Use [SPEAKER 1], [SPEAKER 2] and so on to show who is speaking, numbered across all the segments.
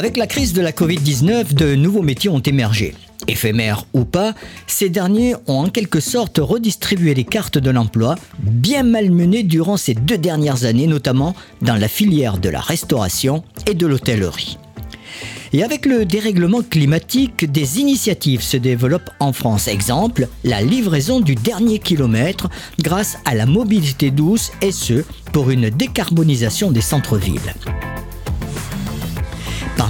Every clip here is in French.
[SPEAKER 1] Avec la crise de la Covid-19, de nouveaux métiers ont émergé. Éphémères ou pas, ces derniers ont en quelque sorte redistribué les cartes de l'emploi, bien malmenées durant ces deux dernières années, notamment dans la filière de la restauration et de l'hôtellerie. Et avec le dérèglement climatique, des initiatives se développent en France. Exemple, la livraison du dernier kilomètre grâce à la mobilité douce et ce, pour une décarbonisation des centres-villes.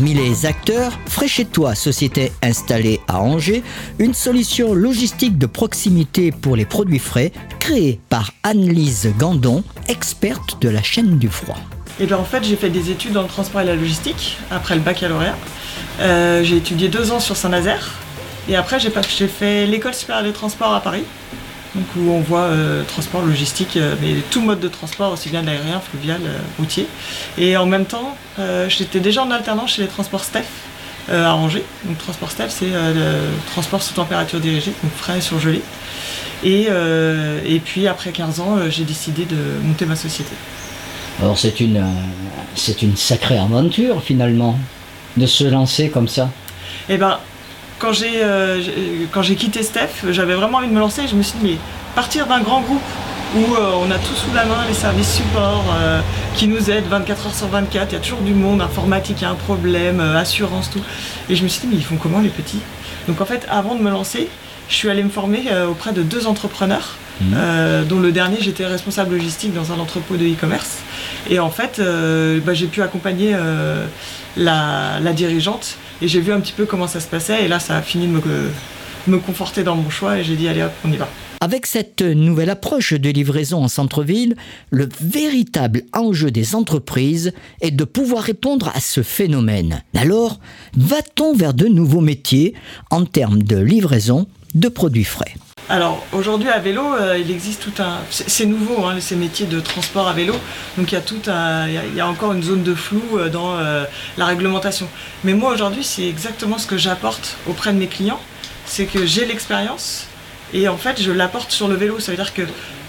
[SPEAKER 1] Parmi les acteurs, Frais chez toi, société installée à Angers, une solution logistique de proximité pour les produits frais créée par Anne-Lise Gandon, experte de la chaîne du froid.
[SPEAKER 2] Et bien en fait j'ai fait des études dans le transport et la logistique après le baccalauréat. Euh, j'ai étudié deux ans sur Saint-Nazaire et après j'ai fait l'école supérieure des transports à Paris donc où on voit euh, transport logistique, euh, mais tout mode de transport, aussi bien aérien, fluvial, euh, routier. Et en même temps, j'étais déjà en alternance chez les transports STEF à Angers. Donc transport STEF, c'est le transport sous température dirigée, donc frais et surgelé. Et, et puis après 15 ans, j'ai décidé de monter ma société.
[SPEAKER 1] Alors c'est une, c'est une sacrée aventure finalement, de se lancer comme ça.
[SPEAKER 2] Eh ben, quand j'ai euh, quand j'ai quitté Steph, j'avais vraiment envie de me lancer. Je me suis dit, mais partir d'un grand groupe où euh, on a tout sous la main, les services support euh, qui nous aident 24 heures sur 24, il y a toujours du monde, informatique, il y a un problème, assurance, tout. Et je me suis dit, mais ils font comment les petits? Donc en fait, avant de me lancer, je suis allée me former auprès de deux entrepreneurs. Mmh. dont le dernier j'étais responsable logistique dans un entrepôt de e-commerce et en fait bah, j'ai pu accompagner la, la, dirigeante et j'ai vu un petit peu comment ça se passait. Et là, ça a fini de me, me conforter dans mon choix. Et j'ai dit, allez hop, on y va.
[SPEAKER 1] Avec cette nouvelle approche de livraison en centre-ville, le véritable enjeu des entreprises est de pouvoir répondre à ce phénomène. Alors, va-t-on vers de nouveaux métiers en termes de livraison de produits frais?
[SPEAKER 2] Alors aujourd'hui à vélo, euh, il existe tout un. C'est nouveau hein, ces métiers de transport à vélo, donc il y a tout un. Il y, a encore une zone de flou euh, dans euh, la réglementation. Mais moi aujourd'hui, c'est exactement ce que j'apporte auprès de mes clients, c'est que j'ai l'expérience et en fait je l'apporte sur le vélo. Ça veut dire que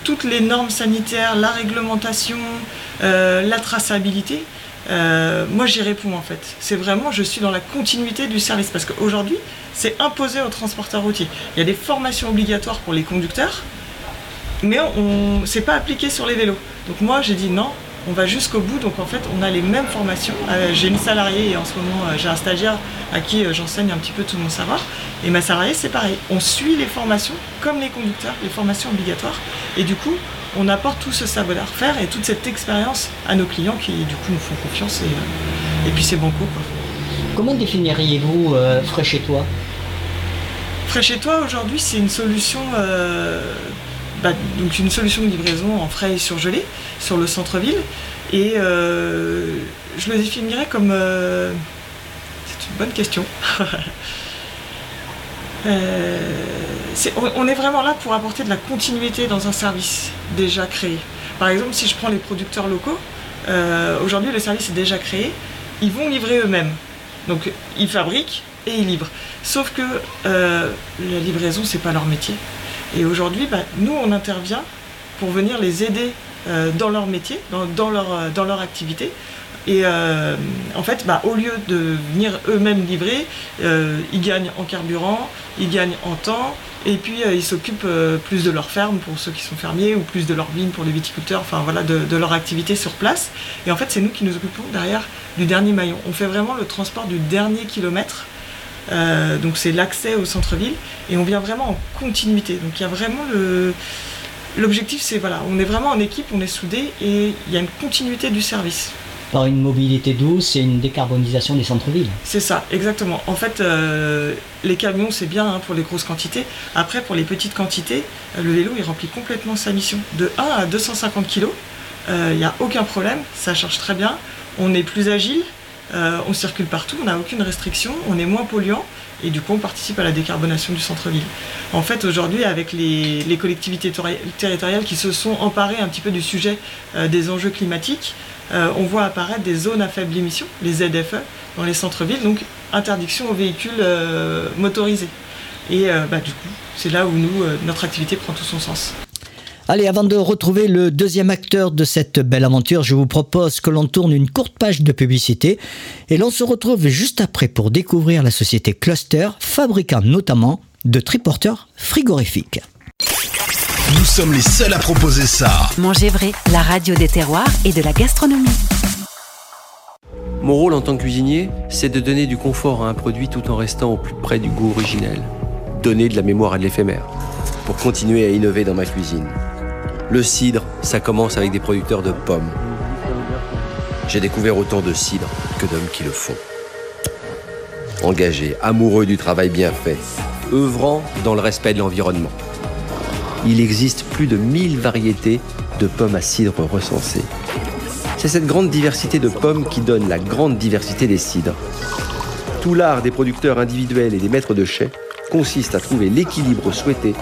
[SPEAKER 2] toutes les normes sanitaires, la réglementation, la traçabilité, euh, moi j'y réponds en fait. C'est vraiment, je suis dans la continuité du service parce qu'aujourd'hui, c'est imposé aux transporteurs routiers. Il y a des formations obligatoires pour les conducteurs, mais on, c'est pas appliqué sur les vélos. Donc moi j'ai dit non, on va jusqu'au bout. Donc en fait, on a les mêmes formations. Euh, j'ai une salariée et en ce moment euh, j'ai un stagiaire à qui j'enseigne un petit peu tout mon savoir. Et ma salariée, c'est pareil. On suit les formations comme les conducteurs, les formations obligatoires. Et du coup, on apporte tout ce savoir-faire et toute cette expérience à nos clients qui du coup nous font confiance et, euh, puis c'est bon coup.
[SPEAKER 1] Comment définiriez-vous euh, Frais chez toi?
[SPEAKER 2] Frais chez toi aujourd'hui c'est une solution euh, bah, donc une solution de livraison en frais et surgelés sur le centre-ville et je le définirais comme c'est une bonne question. on est vraiment là pour apporter de la continuité dans un service déjà créé. Par exemple, si je prends les producteurs locaux, euh, aujourd'hui le service est déjà créé, ils vont livrer eux-mêmes. Donc ils fabriquent et ils livrent. Sauf que euh, la livraison, c'est pas leur métier. Et aujourd'hui, bah, nous, on intervient pour venir les aider euh, dans leur métier, dans, leur, dans leur activité. Et en fait, bah, au lieu de venir eux-mêmes livrer, ils gagnent en carburant, ils gagnent en temps, et puis euh, ils s'occupent euh, plus de leur ferme pour ceux qui sont fermiers ou plus de leur vigne pour les viticulteurs, enfin voilà, de, leur activité sur place. Et en fait, c'est nous qui nous occupons derrière du dernier maillon. On fait vraiment le transport du dernier kilomètre. Euh, donc c'est l'accès au centre-ville et on vient vraiment en continuité. Donc il y a vraiment le. L'objectif, c'est voilà, on est vraiment en équipe, on est soudés et il y a une continuité du service
[SPEAKER 1] par une mobilité douce et une décarbonisation des centres-villes.
[SPEAKER 2] C'est ça, exactement. En fait, euh, les camions, c'est bien hein, pour les grosses quantités. Après, pour les petites quantités, euh, le vélo, il remplit complètement sa mission. De 1 à 250 kg, il n'y a aucun problème, ça charge très bien. On est plus agile, euh, on circule partout, on n'a aucune restriction, on est moins polluant et du coup on participe à la décarbonation du centre-ville. En fait aujourd'hui avec les, collectivités territoriales qui se sont emparées un petit peu du sujet des enjeux climatiques, on voit apparaître des zones à faible émission, les ZFE, dans les centres-villes, donc interdiction aux véhicules euh, motorisés. Et euh, bah, du coup, c'est là où nous, notre activité prend tout son sens.
[SPEAKER 1] Allez, avant de retrouver le deuxième acteur de cette belle aventure, je vous propose que l'on tourne une courte page de publicité et l'on se retrouve juste après pour découvrir la société Cluster, fabricant notamment de triporteurs frigorifiques.
[SPEAKER 3] Nous sommes les seuls à proposer ça.
[SPEAKER 4] Manger vrai, la radio des terroirs et de la gastronomie.
[SPEAKER 5] Mon rôle en tant que cuisinier, c'est de donner du confort à un produit tout en restant au plus près du goût originel. Donner de la mémoire à de l'éphémère. Pour continuer à innover dans ma cuisine. Le cidre, ça commence avec des producteurs de pommes. J'ai découvert autant de cidre que d'hommes qui le font. Engagés, amoureux du travail bien fait, œuvrant dans le respect de l'environnement. Il existe plus de 1000 variétés de pommes à cidre recensées. C'est cette grande diversité de pommes qui donne la grande diversité des cidres. Tout l'art des producteurs individuels et des maîtres de chais consiste à trouver l'équilibre souhaité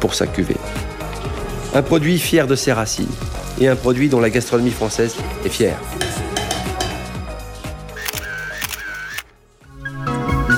[SPEAKER 5] pour sa cuvée. Un produit fier de ses racines et un produit dont la gastronomie française est fière.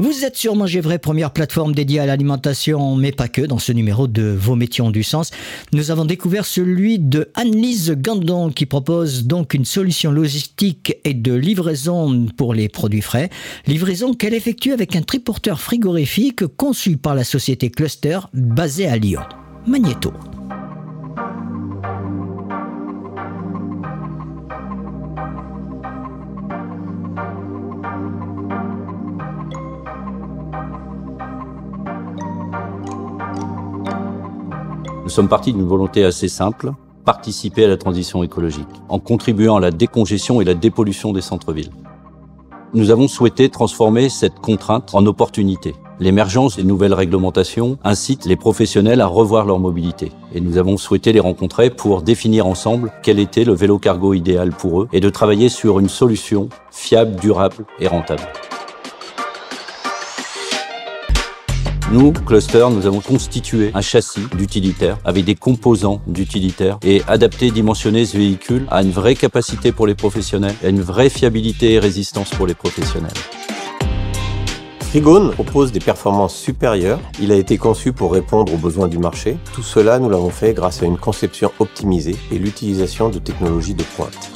[SPEAKER 1] Vous êtes sur Manger Vrai, première plateforme dédiée à l'alimentation, mais pas que. Dans ce numéro de Vos métiers du sens, nous avons découvert celui de Anne-Lise Gandon qui propose donc une solution logistique et de livraison pour les produits frais. Livraison qu'elle effectue avec un triporteur frigorifique conçu par la société Cluster basée à Lyon. Magneto.
[SPEAKER 6] Nous sommes partis d'une volonté assez simple, participer à la transition écologique, en contribuant à la décongestion et la dépollution des centres-villes. Nous avons souhaité transformer cette contrainte en opportunité. L'émergence des nouvelles réglementations incite les professionnels à revoir leur mobilité. Et nous avons souhaité les rencontrer pour définir ensemble quel était le vélo cargo idéal pour eux et de travailler sur une solution fiable, durable et rentable. Nous, Cluster, nous avons constitué un châssis d'utilitaire avec des composants d'utilitaire et adapté, dimensionné ce véhicule à une vraie capacité pour les professionnels, à une vraie fiabilité et résistance pour les professionnels.
[SPEAKER 7] Frigone propose des performances supérieures. Il a été conçu pour répondre aux besoins du marché. Tout cela, nous l'avons fait grâce à une conception optimisée et l'utilisation de technologies de pointe.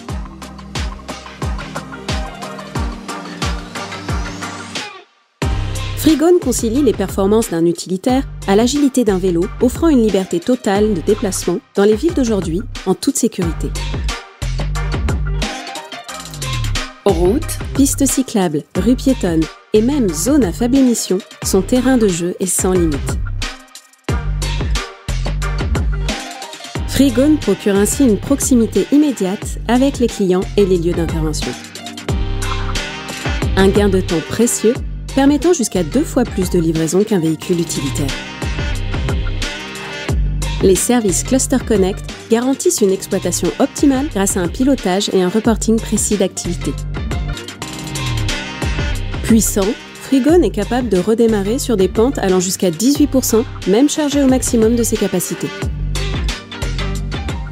[SPEAKER 8] Frigone concilie les performances d'un utilitaire à l'agilité d'un vélo, offrant une liberté totale de déplacement dans les villes d'aujourd'hui en toute sécurité. Routes, pistes cyclables, rues piétonnes et même zones à faible émission, son terrain de jeu est sans limite. Frigone procure ainsi une proximité immédiate avec les clients et les lieux d'intervention. Un gain de temps précieux permettant jusqu'à deux fois plus de livraison qu'un véhicule utilitaire. Les services Cluster Connect garantissent une exploitation optimale grâce à un pilotage et un reporting précis d'activité. Puissant, Frigone est capable de redémarrer sur des pentes allant jusqu'à 18%, même chargé au maximum de ses capacités.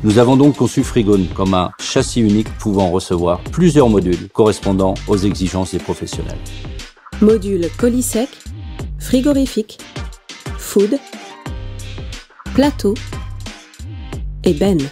[SPEAKER 6] Nous avons donc conçu Frigone comme un châssis unique pouvant recevoir plusieurs modules correspondant aux exigences des professionnels.
[SPEAKER 8] Module colis sec, frigorifique, food, plateau et benne.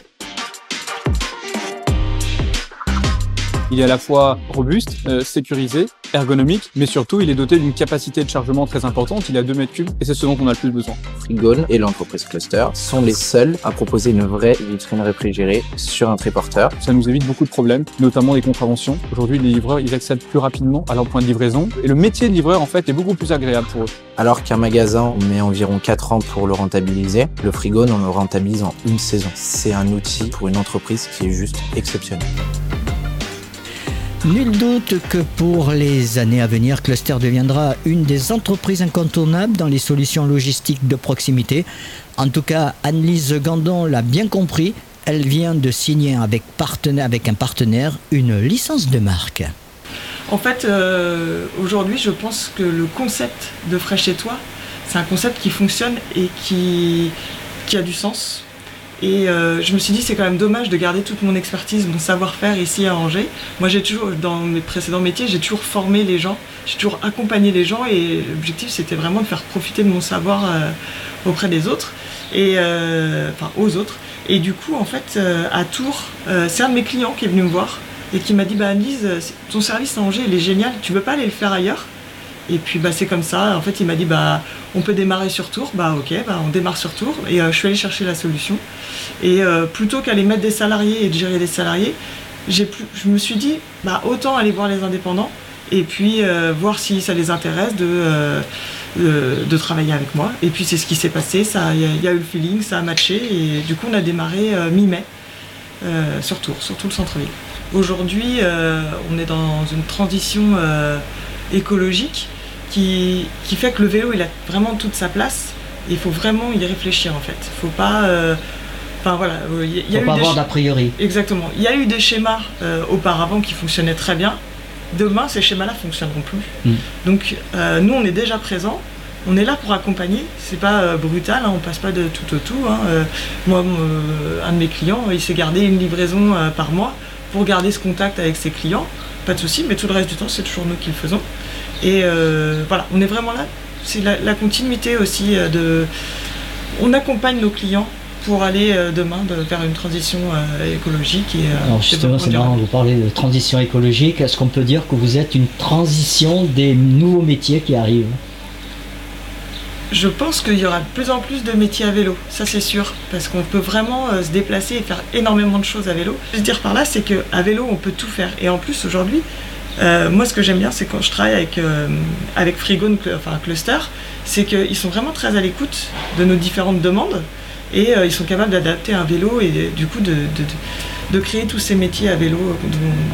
[SPEAKER 9] Il est à la fois robuste, euh, sécurisé, ergonomique, mais surtout il est doté d'une capacité de chargement très importante, il a 2 mètres cubes et c'est ce dont on a le plus besoin.
[SPEAKER 10] Frigone et l'entreprise Cluster sont les seuls à proposer une vraie vitrine réfrigérée sur un triporteur.
[SPEAKER 9] Ça nous évite beaucoup de problèmes, notamment des contraventions. Aujourd'hui les livreurs ils accèdent plus rapidement à leur point de livraison et le métier de livreur en fait est beaucoup plus agréable pour eux.
[SPEAKER 10] Alors qu'un magasin met environ 4 ans pour le rentabiliser, le Frigone on le rentabilise en une saison. C'est un outil pour une entreprise qui est juste exceptionnel.
[SPEAKER 1] Nul doute que pour les années à venir, Cluster deviendra une des entreprises incontournables dans les solutions logistiques de proximité. En tout cas, Annelise Gandon l'a bien compris. elle vient de signer avec, un partenaire une licence de marque.
[SPEAKER 2] En fait, euh, aujourd'hui, je pense que le concept de Frais chez toi, c'est un concept qui fonctionne et qui a du sens. Et euh, je me suis dit, c'est quand même dommage de garder toute mon expertise, mon savoir-faire ici à Angers. Moi, j'ai toujours, dans mes précédents métiers, j'ai toujours formé les gens, j'ai toujours accompagné les gens et l'objectif, c'était vraiment de faire profiter de mon savoir euh, auprès des autres, et, euh, enfin aux autres. Et du coup, en fait, à Tours, c'est un de mes clients qui est venu me voir et qui m'a dit, bah Annelise, ton service à Angers, il est génial, tu veux pas aller le faire ailleurs? Et puis bah, c'est comme ça. En fait, il m'a dit bah on peut démarrer sur Tours. Bah ok, bah, on démarre sur Tours. Et euh, je suis allé chercher la solution. Et euh, plutôt qu'aller mettre des salariés et de gérer des salariés, j'ai je me suis dit bah autant aller voir les indépendants et puis euh, voir si ça les intéresse de, de, travailler avec moi. Et puis c'est ce qui s'est passé. Il y, a eu le feeling, ça a matché. Et du coup, on a démarré mi-mai sur Tours, sur tout le centre-ville. Aujourd'hui, on est dans une transition écologique qui, qui, fait que le vélo il a vraiment toute sa place il faut vraiment y réfléchir en fait. Il faut pas. Euh, enfin voilà.
[SPEAKER 1] Il y, a faut pas avoir d'a priori.
[SPEAKER 2] Exactement. Il y a eu des schémas euh, auparavant qui fonctionnaient très bien. Demain, ces schémas-là fonctionneront plus. Mm. Donc euh, nous, on est déjà présents. On est là pour accompagner. C'est pas brutal. Hein, on passe pas de tout au tout. Hein. moi, un de mes clients, il s'est gardé une livraison par mois pour garder ce contact avec ses clients. Pas de souci. Mais tout le reste du temps, c'est toujours nous qui le faisons. Et euh, voilà, on est vraiment là. C'est la, continuité aussi euh, de. On accompagne nos clients pour aller euh, demain vers une transition écologique. Et,
[SPEAKER 1] Alors justement, c'est marrant, vous parlez de transition écologique. Est-ce qu'on peut dire que vous êtes une transition des nouveaux métiers qui arrivent?
[SPEAKER 2] Je pense qu'il y aura de plus en plus de métiers à vélo, ça c'est sûr, parce qu'on peut vraiment se déplacer et faire énormément de choses à vélo. Ce que je veux dire par là, c'est qu'à vélo, on peut tout faire. Et en plus, aujourd'hui, euh, moi, ce que j'aime bien, c'est quand je travaille avec, euh, avec Frigo, enfin Cluster, c'est qu'ils sont vraiment très à l'écoute de nos différentes demandes et euh, ils sont capables d'adapter un vélo et du coup de, de, créer tous ces métiers à vélo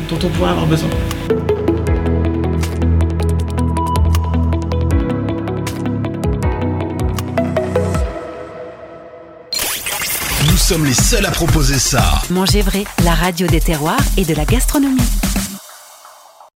[SPEAKER 2] dont, dont on pourrait avoir besoin.
[SPEAKER 3] Nous sommes les seuls à proposer ça.
[SPEAKER 4] Manger vrai, la radio des terroirs et de la gastronomie.